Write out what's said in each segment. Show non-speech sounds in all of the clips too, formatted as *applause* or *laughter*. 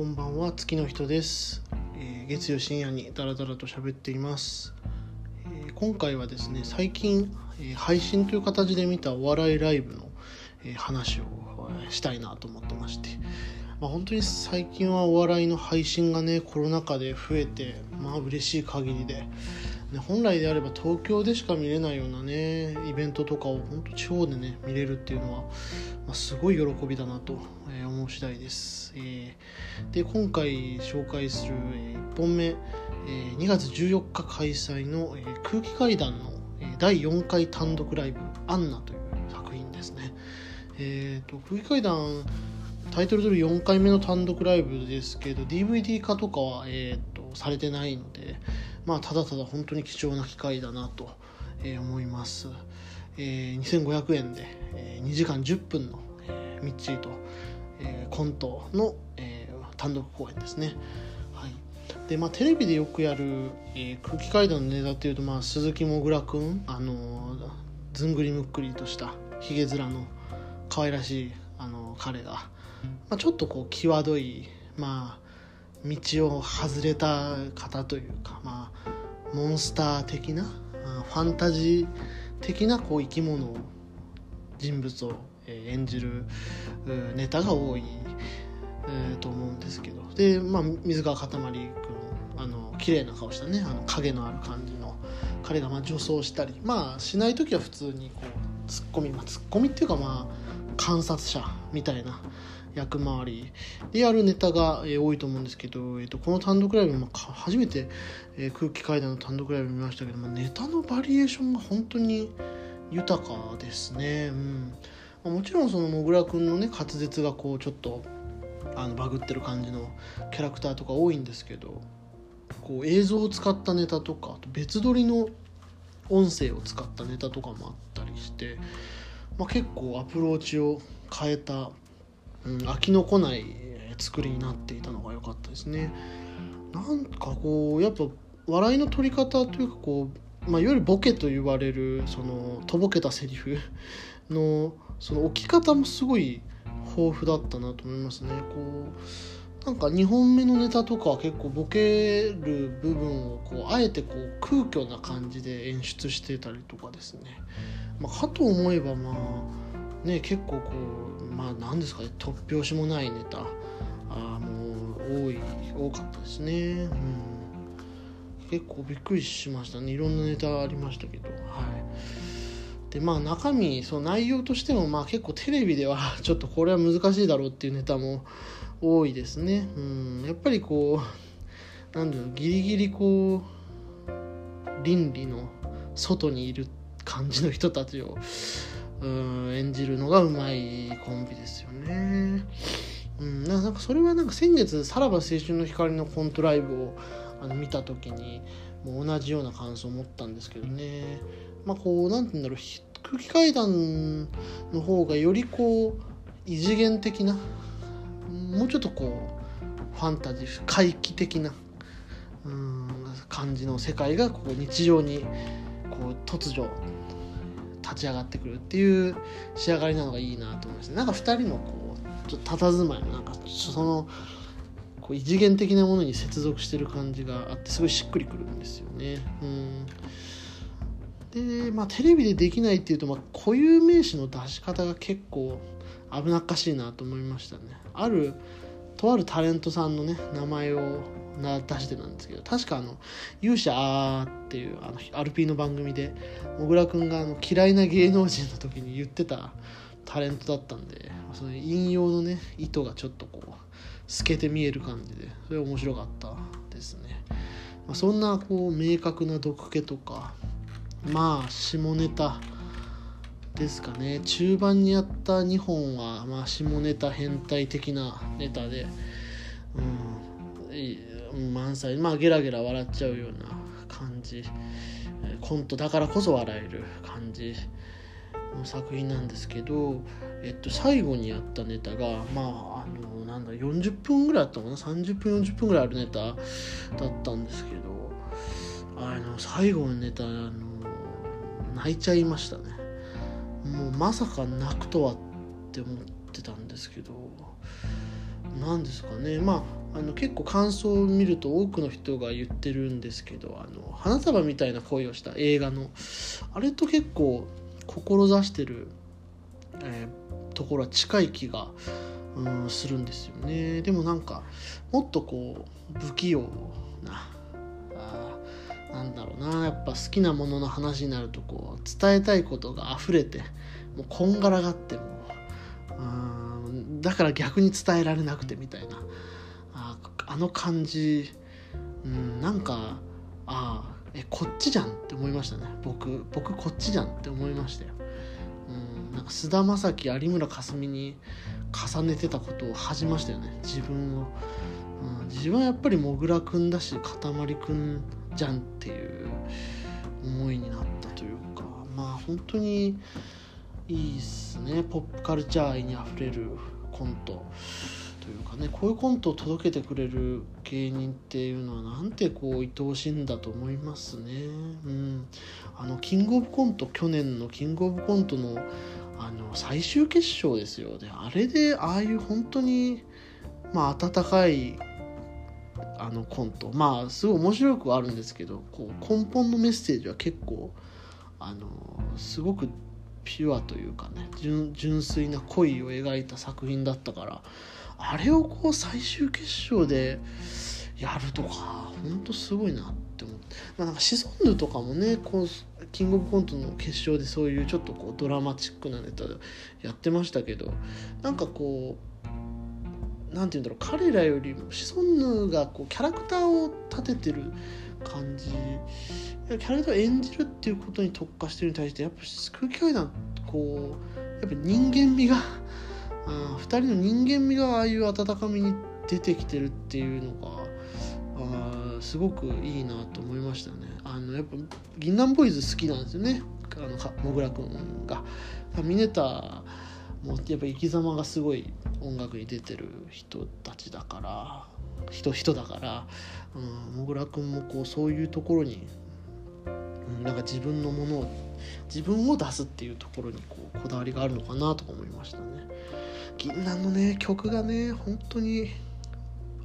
こんばんは月の人です、えー月曜深夜にダラダラと喋っています、えー今回はですね最近、えー配信という形で見たお笑いライブの、え話をしたいなと思ってまして、まあ、本当に最近はお笑いの配信がねコロナ禍で増えてまあ嬉しい限りで。ね、本来であれば東京でしか見れないようなねイベントとかを本当地方でね見れるっていうのは、ま、すごい喜びだなとえー思う次第です、えーで今回紹介する1本目、えー2月14日開催の、えー空気階段の、えー第4回単独ライブ「アンナ」という作品ですね。えー、と空気階段タイトル通り4回目の単独ライブですけど DVD 化とかは、えー、とされてないのでまあただただ本当に貴重な機会だなと、えー思います、えー2500円で、えー2時間10分の、えーみっちりと、えーコントの、えー単独公演ですね。はい。でまあ、テレビでよくやる、えー空気階段のネタっていうと、まあ、鈴木もぐらくん、あのーずんぐりむっくりとしたひげ面の可愛らしい、あのー彼が、まあ、ちょっとこう際どい、まあ、道を外れた方というか、まあ、モンスター的なあファンタジー的なこう生き物を人物を演じるネタが多い、と思うんですけど。で、まあ、水川かたまり君あの綺麗な顔したねあの影のある感じの彼がまあ女装したり。まあしない時は普通にこうツッコミ、まあ、ツッコミっていうかまあ観察者みたいな役回りでやるネタが、えー多いと思うんですけど、えー、とこの単独ライブもか初めて、えー空気階段の単独ライブ見ましたけど、まあ、ネタのバリエーションが本当に豊かですね。うんまあもちろんそのもぐらくんのね滑舌がこうちょっとあのバグってる感じのキャラクターとか多いんですけどこう映像を使ったネタとかあと別撮りの音声を使ったネタとかもあったりして、まあ、結構アプローチを変えた、うん、飽きのこない作りになっていたのが良かったですね。なんかこうやっぱ笑いの取り方というかこう、まあ、いわゆるボケと言われるそのとぼけたセリフ *laughs* のその置き方もすごい豊富だったなと思いますね。こうなんか2本目のネタとかは結構ボケる部分をこうあえてこう空虚な感じで演出してたりとかですね、まあ、かと思えばまあね結構こうまあ何ですかね。突拍子もないネタ。あもう多い多かったですね、うん、結構びっくりしましたね。いろんなネタありましたけど。はい。でまあ中身その内容としてもまあ結構テレビでは *laughs* ちょっとこれは難しいだろうっていうネタも多いですね。うん、やっぱりこうなんだろうギリギリこう倫理の外にいる感じの人たちをうん演じるのがうまいコンビですよね。うん、なんかそれはなんか先月「さらば青春の光」のコントライブをあの見た時にもう同じような感想を持ったんですけどね。まあこうなんて言うんだろう空気階段の方がよりこう異次元的なもうちょっとこうファンタジー怪奇的なうん感じの世界がこう日常にこう突如立ち上がってくるっていう仕上がりなのがいいなと思いますなんか2人のこうちょっと佇まいもなんかそのこう異次元的なものに接続してる感じがあってすごいしっくりくるんですよね。うん。でまあテレビでできないっていうと、まあ、固有名詞の出し方が結構危なっかしいなと思いましたね。あるとあるタレントさんのね名前をな出してなんですけど確かあの「勇者あー」っていうあのアルピーの番組でもぐらくんがあの嫌いな芸能人の時に言ってたタレントだったんでその引用のね意図がちょっとこう透けて見える感じでそれ面白かったですね、まあ、そんなこう明確な毒気とかまあ下ネタですかね。中盤にやった2本は、まあ、下ネタ変態的なネタで、うん、満載。まあゲラゲラ笑っちゃうような感じ。コントだからこそ笑える感じの作品なんですけど、えっと、最後にやったネタがまああのなんだ40分ぐらいあったかな？30分40分ぐらいあるネタだったんですけどあの最後のネタあの泣いちゃいましたね。もうまさか泣くとはって思ってたんですけど何ですかね。まああの結構感想を見ると多くの人が言ってるんですけどあの花束みたいな恋をした映画のあれと結構志してる、えー、ところは近い気が、うん、するんですよね。でもなんかもっとこう不器用なあなんだろうな。やっぱ好きなものの話になるとこう伝えたいことが溢れてもうこんがらがってもうだから逆に伝えられなくてみたいな。ああの感じ、うん、なんかああえこっちじゃんって思いましたね。僕僕こっちじゃんって思いましたよ。うんなんか菅田将暉有村架純に重ねてたことを恥じましたよね。自分を、うん、自分はやっぱりもぐらくんだしかたまりくんじゃんっていう思いになったというか。まあ本当にいいっすね。ポップカルチャー愛にあふれる。コント。というかねこういうコントを届けてくれる芸人っていうのはなんてこう愛おしいんだと思いますね。うん、あのキングオブコント去年のキングオブコントのあの最終決勝ですよ。ねあれでああいう本当にまあ温かいあのコント。まあすごい面白くはあるんですけどこう根本のメッセージは結構あのすごくピュアというかね純粋な恋を描いた作品だったからあれをこう最終決勝でやるとか本当すごいなって思って、まあ、なんかシソンヌとかもねこうキングオブコントの決勝でそういうちょっとこうドラマチックなネタでやってましたけどなんかこう何て言うんだろう彼らよりもシソンヌがこうキャラクターを立ててる感じ。キャラクターを演じるっていうことに特化してるに対してやっぱ空気階段こうやっぱ人間味があ2人の人間味がああいう温かみに出てきてるっていうのがあすごくいいなと思いましたね。あのやっぱ銀杏ボーイズ好きなんですよね。あのもぐらくんが。ミネタもうやっぱ生き様がすごい音楽に出てる人たちだから人人だからもぐらくんもこうそういうところに、うん、なんか自分のものを自分を出すっていうところにこうこだわりがあるのかなとか思いましたね。銀杏のね曲がね本当に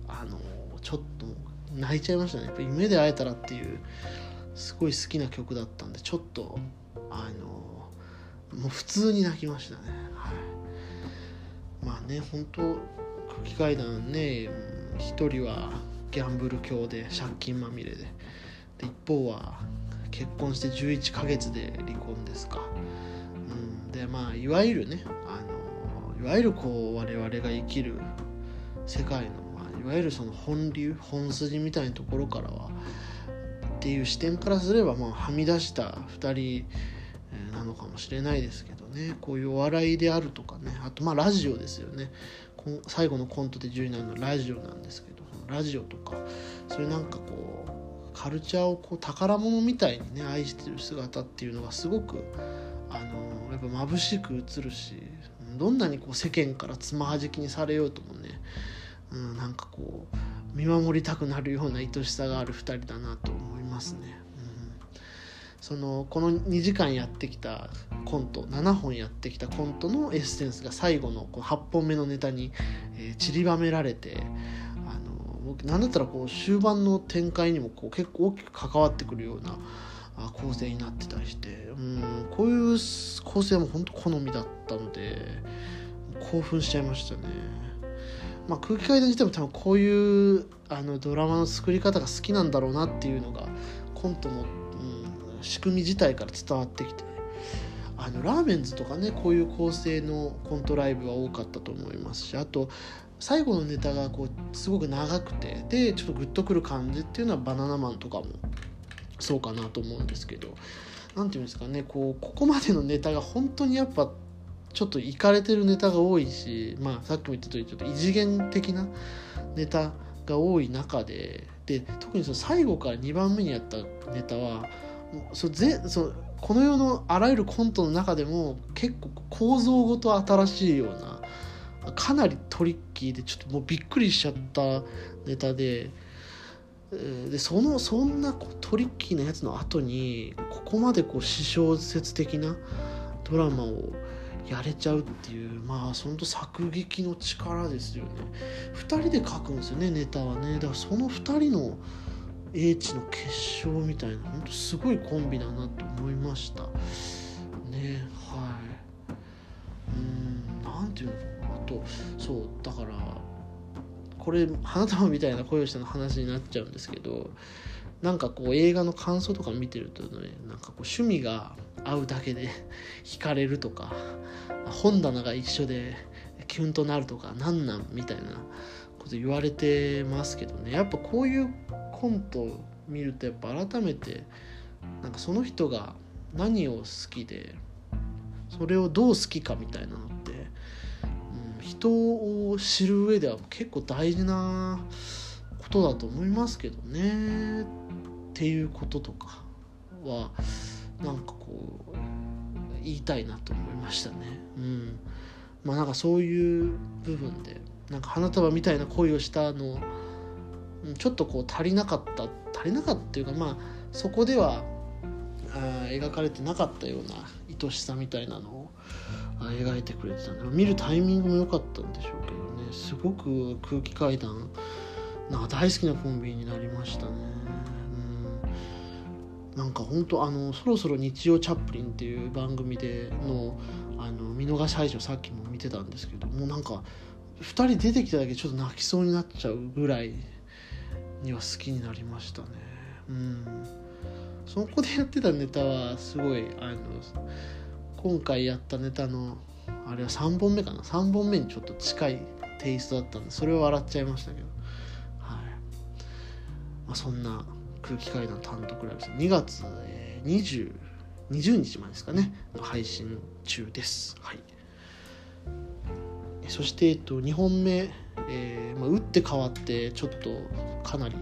あのちょっと泣いちゃいましたねやっぱ夢で会えたらっていうすごい好きな曲だったんでちょっとあのもう普通に泣きましたね。はい。まあね本当空気階段ね一人はギャンブル狂で借金まみれで。で一方は結婚して11ヶ月で離婚ですか、うん、でまあいわゆるねあのいわゆるこう我々が生きる世界の、まあ、いわゆるその本流本筋みたいなところからはっていう視点からすれば、まあ、はみ出した2人なのかもしれないですけどね。こういうお笑いであるとかね。あとまあラジオですよね。最後のコントで10位なるのはラジオなんですけどラジオとかそういうなんかこうカルチャーをこう宝物みたいにね愛してる姿っていうのがすごくあのやっぱ眩しく映るしどんなにこう世間からつまはじきにされようともね、うん、なんかこう見守りたくなるような愛しさがある2人だなと思いますね。そのこの2時間やってきたコント7本やってきたコントのエッセンスが最後のこう8本目のネタに、えー、散りばめられてあのなんだったらこう終盤の展開にもこう結構大きく関わってくるような構成になってたりしてうんこういう構成も本当好みだったので興奮しちゃいましたね。まあ、空気階段自体も多分こういうあのドラマの作り方が好きなんだろうなっていうのがコントの、仕組み自体から伝わってきてあのラーメンズとかねこういう構成のコントライブは多かったと思いますしあと最後のネタがこうすごく長くてでちょっとグッとくる感じっていうのはバナナマンとかもそうかなと思うんですけど何て言うんですかねこうここまでのネタが本当にやっぱちょっといかれてるネタが多いし、まあ、さっきも言った通りちょっと異次元的なネタが多い中でで特にその最後から2番目にやったネタはそぜそこの世のあらゆるコントの中でも結構構造ごと新しいようなかなりトリッキーでちょっともうびっくりしちゃったネタででそのそんなトリッキーなやつの後にここまでこう私小説的なドラマをやれちゃうっていうまあその作劇の力ですよね。2人で書くんですよねネタはね。だからその2人の英知の結晶みたいな本当すごいコンビだなと思いました。ねはい。うん何ていうのかな。あとそうだからこれ花束みたいな声をしたの話になっちゃうんですけどなんかこう映画の感想とか見てるとねなんかこう趣味が合うだけで *laughs* 惹かれるとか本棚が一緒でキュンとなるとかなんなんみたいなこと言われてますけどね。やっぱこういうコントを見るとやっぱ改めてなんかその人が何を好きでそれをどう好きかみたいなのって、うん、人を知る上では結構大事なことだと思いますけどねっていうこととかはなんかこう言いたいなと思いましたね。うんまあなんかそういう部分でなんか花束みたいな恋をしたのちょっとこう足りなかった足りなかったっていうかまあそこではあ描かれてなかったような愛しさみたいなのを描いてくれてたんで見るタイミングも良かったんでしょうけどね。すごく空気階段なんか大好きなコンビになりましたね。うん。なんか本当あのそろそろ日曜チャップリンっていう番組でのあの見逃し配信をさっきも見てたんですけどもうなんか2人出てきただけちょっと泣きそうになっちゃうぐらいには好きになりましたね。うん。そこでやってたネタはすごいあの今回やったネタのあれは3本目かな。3本目にちょっと近いテイストだったんでそれは笑っちゃいましたけど。はい、まあ、そんな空気階段単独ライブです。2月、えー、20 20日までですかね。配信中です。はい。そして、えっと、2本目、えーまあ、打って変わってちょっとかなり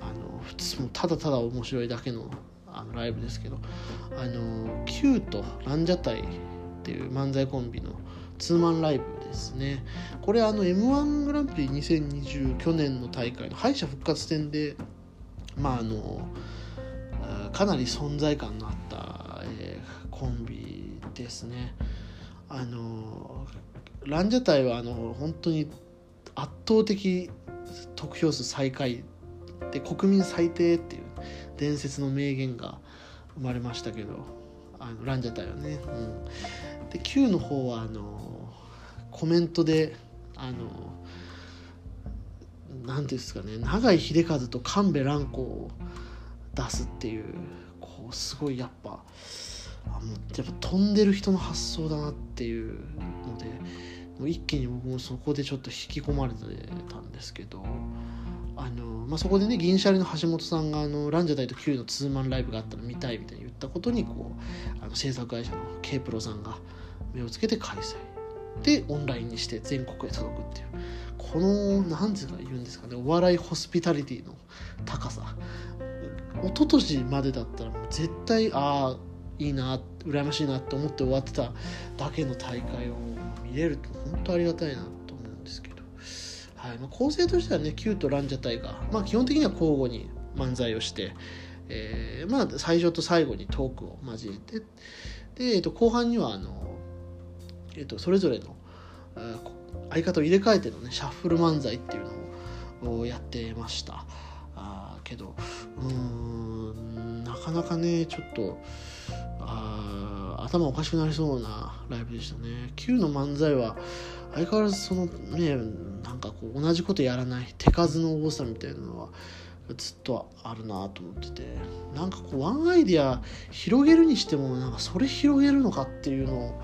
あの普通もただただ面白いだけのあのライブですけどあの Q とランジャタイっていう漫才コンビのツーマンライブですね。これあの m 1グランプリ2020去年の大会の敗者復活戦でまああのかなり存在感のあった、えー、コンビですね。あのランジャタイはあの本当に圧倒的得票数最下位で国民最低っていう伝説の名言が生まれましたけどあのランジャタイはね、うん、で Q の方はあのコメントであの何ていうんですかね永井秀和と神戸蘭子を出すっていうこうすごいやっぱあもうやっぱ飛んでる人の発想だなっていうので一気に僕もそこでちょっと引き込まれてたんですけどあの、まあ、そこでね銀シャリの橋本さんがあのランジャタイと Q のツーマンライブがあったら見たいみたいに言ったことにこうあの制作会社の K プロさんが目をつけて開催でオンラインにして全国へ届くっていう。この何て言うんですかねお笑いホスピタリティの高さ。一昨年までだったら絶対ああいいな羨ましいなって思って終わってただけの大会を見れると本当ありがたいなと思うんですけど、はいまあ、構成としてはね Q とランジャタイが、まあ、基本的には交互に漫才をして、えー、まあ最初と最後にトークを交えて。で、えー、と後半にはあの、えー、とそれぞれの相方を入れ替えてのねシャッフル漫才っていうのをやってました。あけどうんなかなかねちょっとあ頭おかしくなりそうなライブでしたね。Q の漫才は相変わらずそのねなんかこう同じことやらない手数の多さみたいなのはずっとあるなと思ってて。なんかこうワンアイディア広げるにしてもなんかそれ広げるのかっていうの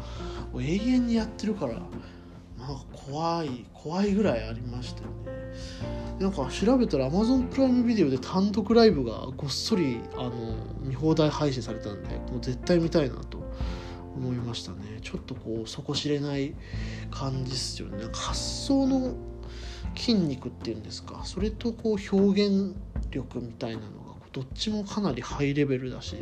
を永遠にやってるからなんか怖い怖いぐらいありましたよね。なんか調べたら Amazon プライムビデオで単独ライブがごっそりあの見放題配信されたんでもう絶対見たいなと思いましたね。ちょっとこう底知れない感じっすよね。なんか発想の筋肉っていうんですか。それとこう表現力みたいなのがどっちもかなりハイレベルだし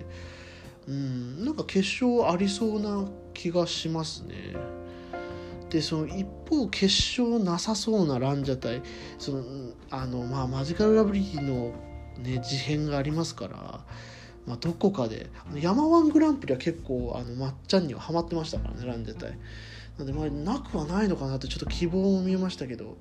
うんなんか決勝ありそうな気がしますね。でその一方決勝なさそうなランジャタイそのあの、まあ、マジカルラブリーの、ね、事変がありますからまあ、どこかで山ワングランプリは結構あのまっちゃんにはハマってましたからねランジャタイ。なんでまあなくはないのかなってちょっと希望も見えましたけど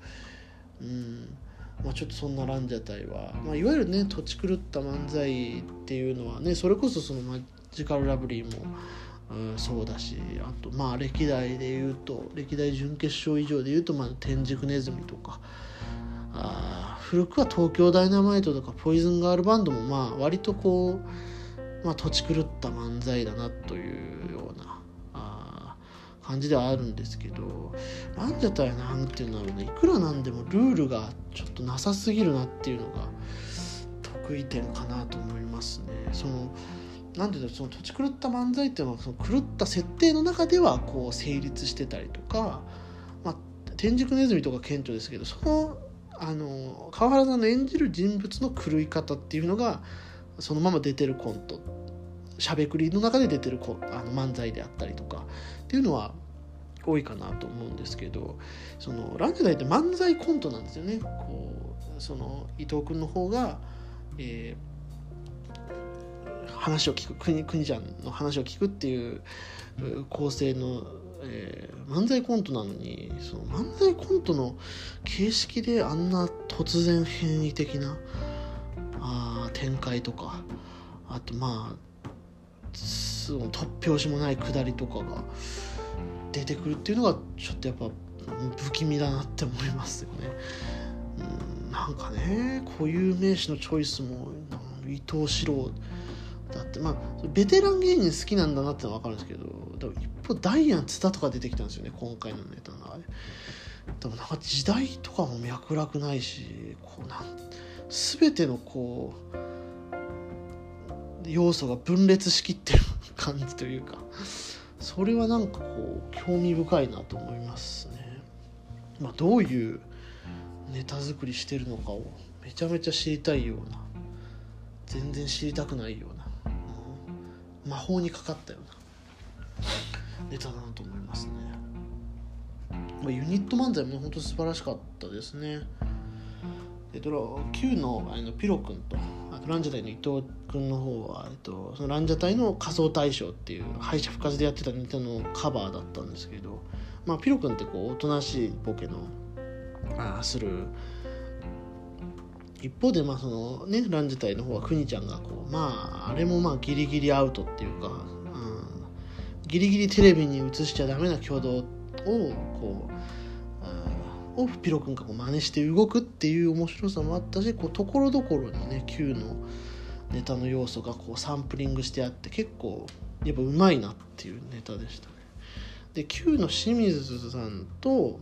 うん。まあ、ちょっとそんなランジャタイは、まあ、いわゆるね土地狂った漫才っていうのはねそれこそそのマジカルラブリーも、うん、そうだしあとまあ歴代で言うと歴代準決勝以上で言うと、まあ、天竺ネズミとかあ古くは東京ダイナマイトとかポイズンガールバンドもまあ割とこう、まあ、土地狂った漫才だなというようなあ感じではあるんですけどランジャタイなんていうんだろうねいくらなんでもルールがちょっとなさすぎるなっていうのが得意点かなと思いますね。そのなんていうその土地狂った漫才っていうのはその狂った設定の中ではこう成立してたりとか、まあ、天竺ネズミとか顕著ですけどそのあの川原さんの演じる人物の狂い方っていうのがそのまま出てるコントしゃべくりの中で出てるあの漫才であったりとかっていうのは多いかなと思うんですけどそのランジャタイって漫才コントなんですよね。こうその伊藤君の方が、えー、話を聞く国国ちゃんの話を聞くっていう構成の、えー、漫才コントなのにその漫才コントの形式であんな突然変異的なあ展開とかあとまあその突拍子もないくだりとかが出てくるっていうのがちょっとやっぱ不気味だなって思いますよね。うんなんかね固有名詞のチョイスも伊藤四郎だってまあベテラン芸人好きなんだなってのは分かるんですけど一方ダイアン津田とか出てきたんですよね今回のネタの中で。でもなんか時代とかも脈絡ないしこうなん全てのこう要素が分裂しきってる感じというかそれはなんかこう興味深いなと思いますね。まあ、どういうネタ作りしてるのかをめちゃめちゃ知りたいような全然知りたくないような、魔法にかかったようなネタだなと思いますね。まあ、ユニット漫才も本当素晴らしかったですね。えっと、Q のあのピロ君とランジャタイの伊藤君の方は、えっと、そのランジャタイの仮想大賞っていう敗者復活でやってたネタのカバーだったんですけど、まあ、ピロ君ってこうおとなしいボケのあする一方でまあそのねランジャタイの方はくにちゃんがこうまああれもまあギリギリアウトっていうか、うん、ギリギリテレビに映しちゃダメな挙動をこうをピロ君がこう真似して動くっていう面白さもあったしこうところどころにね Q のネタの要素がこうサンプリングしてあって結構やっぱうまいなっていうネタでしたね。で Q の清水さんと、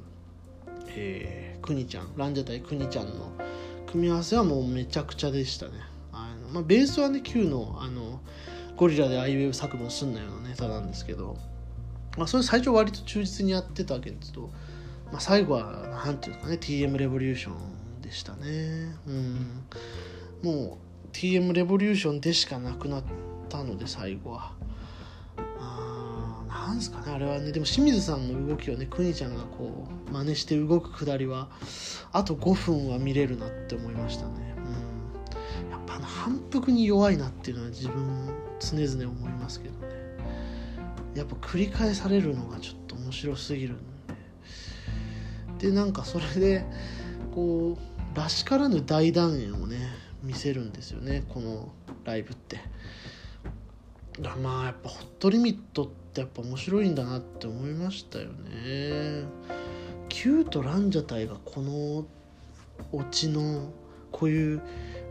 えー、くにちゃんランジャタイくにちゃんの組み合わせはもうめちゃくちゃでしたね。あのまあ、ベースはね Q のあのゴリラでアイウェブ作文すんなようなネタなんですけど、まあ、それ最初割と忠実にやってたわけですけどまあ、最後は何て言うんですかね TM レボリューションでしたね。うん。もう TM レボリューションでしかなくなったので最後は。なんすかねあれはねでも清水さんの動きをねくにちゃんがこう真似して動くくだりはあと5分は見れるなって思いましたね。うん。やっぱあの反復に弱いなっていうのは自分常々思いますけどね。やっぱ繰り返されるのがちょっと面白すぎるんでなんかそれでこうらしからぬ大団円をね見せるんですよねこのライブって。まあやっぱホットリミットってやっぱ面白いんだなって思いましたよね。Q とランジャタイがこのオチのこういう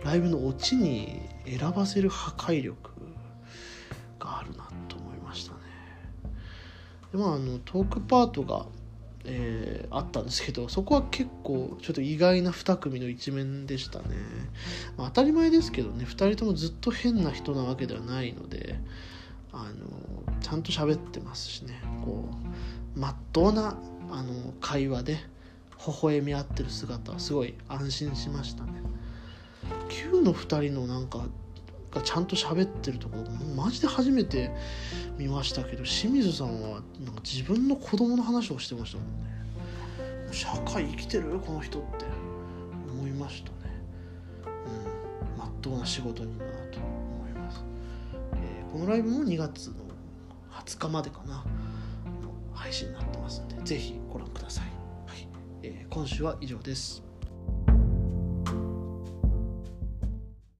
ライブのオチに選ばせる破壊力があるなと思いましたね。でまああのトークパートがえー、あったんですけどそこは結構ちょっと意外な2組の一面でしたね、まあ、当たり前ですけどね2人ともずっと変な人なわけではないのであのちゃんと喋ってますしね。こうまっとうなあの会話で微笑み合ってる姿はすごい安心しましたね。Q の2人のなんかがちゃんと喋ってるところマジで初めて見ましたけど清水さんはなんか自分の子供の話をしてましたもんね。社会生きてるこの人って思いましたね。うん。まっとうな仕事人だなと思います。えこのライブも2月の20日までかな。配信になってますのでぜひご覧ください、はい。えー、今週は以上です。